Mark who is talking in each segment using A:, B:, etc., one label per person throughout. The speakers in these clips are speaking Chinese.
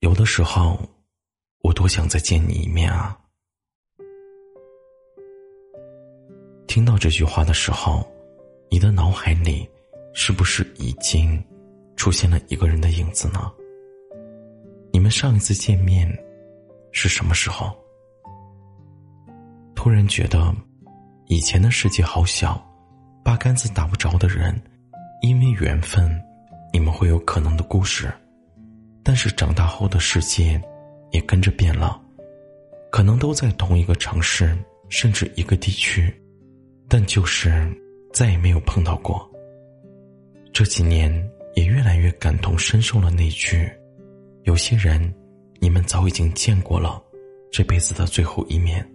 A: 有的时候，我多想再见你一面啊！听到这句话的时候，你的脑海里是不是已经出现了一个人的影子呢？你们上一次见面是什么时候？突然觉得，以前的世界好小，八竿子打不着的人，因为缘分，你们会有可能的故事。但是长大后的世界，也跟着变了，可能都在同一个城市，甚至一个地区，但就是再也没有碰到过。这几年也越来越感同身受了那句：“有些人，你们早已经见过了，这辈子的最后一面。”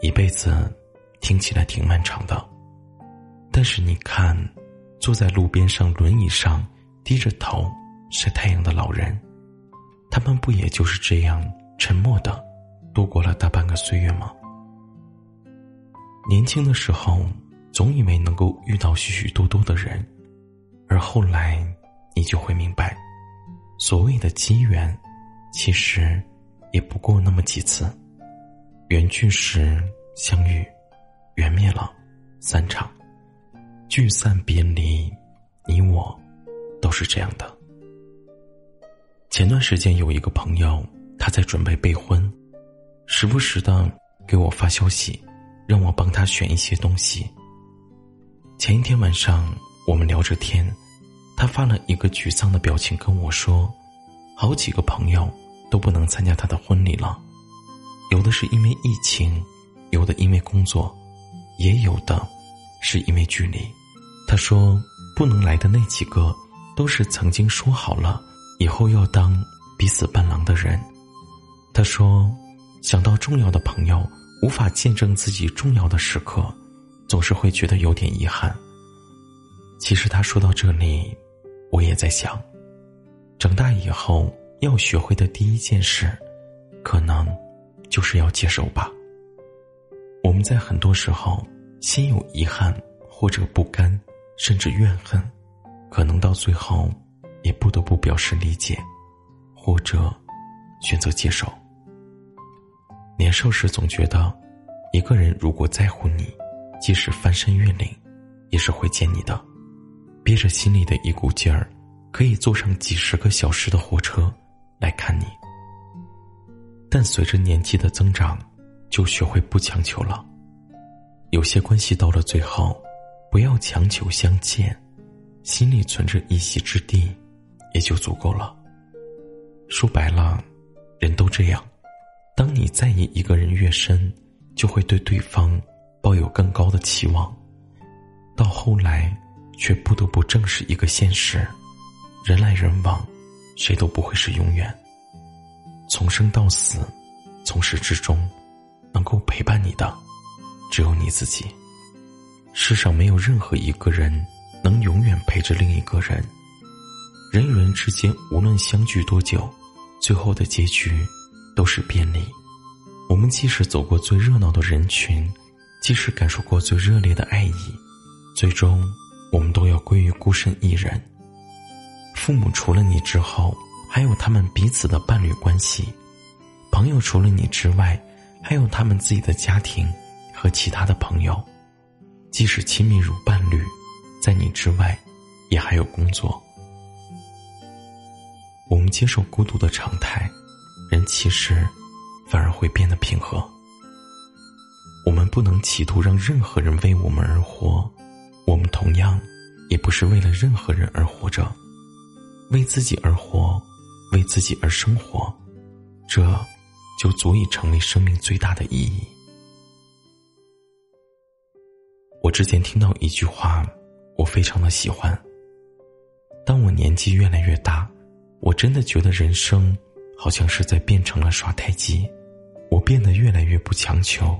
A: 一辈子，听起来挺漫长的，但是你看，坐在路边上轮椅上，低着头。晒太阳的老人，他们不也就是这样沉默的度过了大半个岁月吗？年轻的时候，总以为能够遇到许许多多的人，而后来，你就会明白，所谓的机缘，其实也不过那么几次。缘聚时相遇，缘灭了散场，聚散别离，你我都是这样的。前段时间有一个朋友，他在准备备婚，时不时的给我发消息，让我帮他选一些东西。前一天晚上我们聊着天，他发了一个沮丧的表情跟我说：“好几个朋友都不能参加他的婚礼了，有的是因为疫情，有的因为工作，也有的是因为距离。”他说：“不能来的那几个，都是曾经说好了。”以后要当彼此伴郎的人，他说：“想到重要的朋友无法见证自己重要的时刻，总是会觉得有点遗憾。”其实他说到这里，我也在想，长大以后要学会的第一件事，可能就是要接受吧。我们在很多时候心有遗憾或者不甘，甚至怨恨，可能到最后。也不得不表示理解，或者选择接受。年少时总觉得，一个人如果在乎你，即使翻山越岭，也是会见你的。憋着心里的一股劲儿，可以坐上几十个小时的火车来看你。但随着年纪的增长，就学会不强求了。有些关系到了最后，不要强求相见，心里存着一席之地。也就足够了。说白了，人都这样。当你在意一个人越深，就会对对方抱有更高的期望。到后来，却不得不正视一个现实：人来人往，谁都不会是永远。从生到死，从始至终，能够陪伴你的，只有你自己。世上没有任何一个人能永远陪着另一个人。人与人之间，无论相聚多久，最后的结局都是别离。我们即使走过最热闹的人群，即使感受过最热烈的爱意，最终我们都要归于孤身一人。父母除了你之后，还有他们彼此的伴侣关系；朋友除了你之外，还有他们自己的家庭和其他的朋友。即使亲密如伴侣，在你之外，也还有工作。我们接受孤独的常态，人其实反而会变得平和。我们不能企图让任何人为我们而活，我们同样也不是为了任何人而活着，为自己而活，为自己而生活，这就足以成为生命最大的意义。我之前听到一句话，我非常的喜欢。当我年纪越来越大。我真的觉得人生好像是在变成了耍太极。我变得越来越不强求，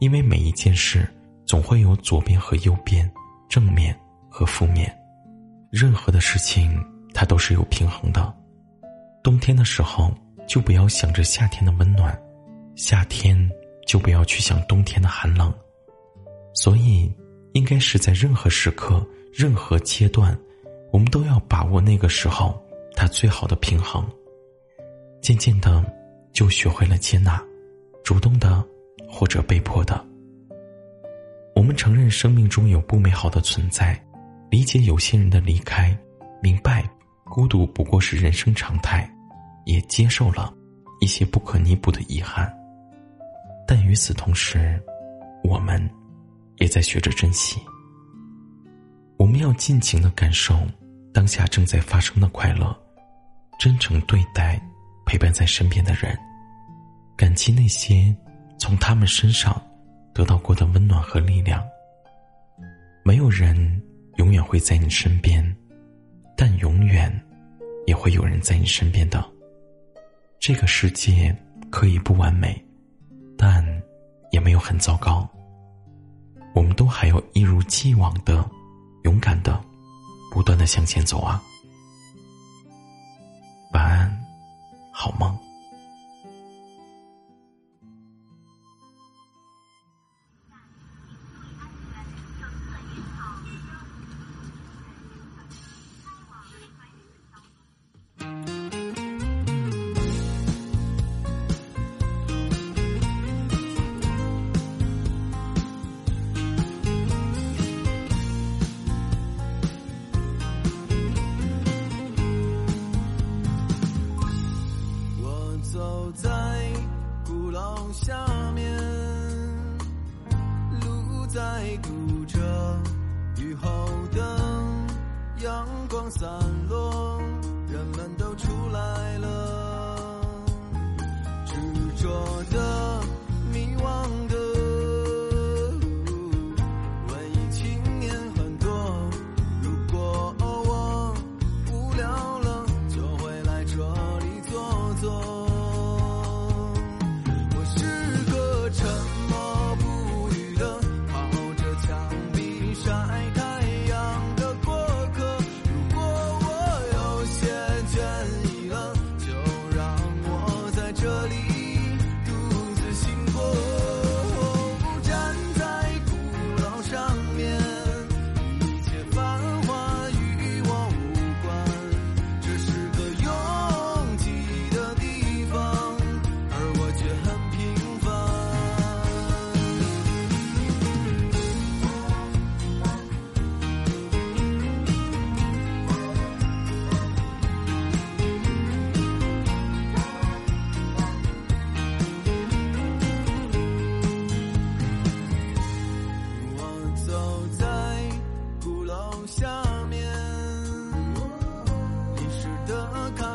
A: 因为每一件事总会有左边和右边，正面和负面。任何的事情它都是有平衡的。冬天的时候就不要想着夏天的温暖，夏天就不要去想冬天的寒冷。所以，应该是在任何时刻、任何阶段，我们都要把握那个时候他最好的平衡。渐渐的，就学会了接纳。主动的，或者被迫的。我们承认生命中有不美好的存在，理解有些人的离开，明白孤独不过是人生常态，也接受了一些不可弥补的遗憾。但与此同时，我们也在学着珍惜。我们要尽情的感受当下正在发生的快乐，真诚对待陪伴在身边的人。感激那些从他们身上得到过的温暖和力量。没有人永远会在你身边，但永远也会有人在你身边的。这个世界可以不完美，但也没有很糟糕。我们都还要一如既往的勇敢的不断的向前走啊！晚安，好梦。
B: 在堵着，雨后的，阳光散落，的咖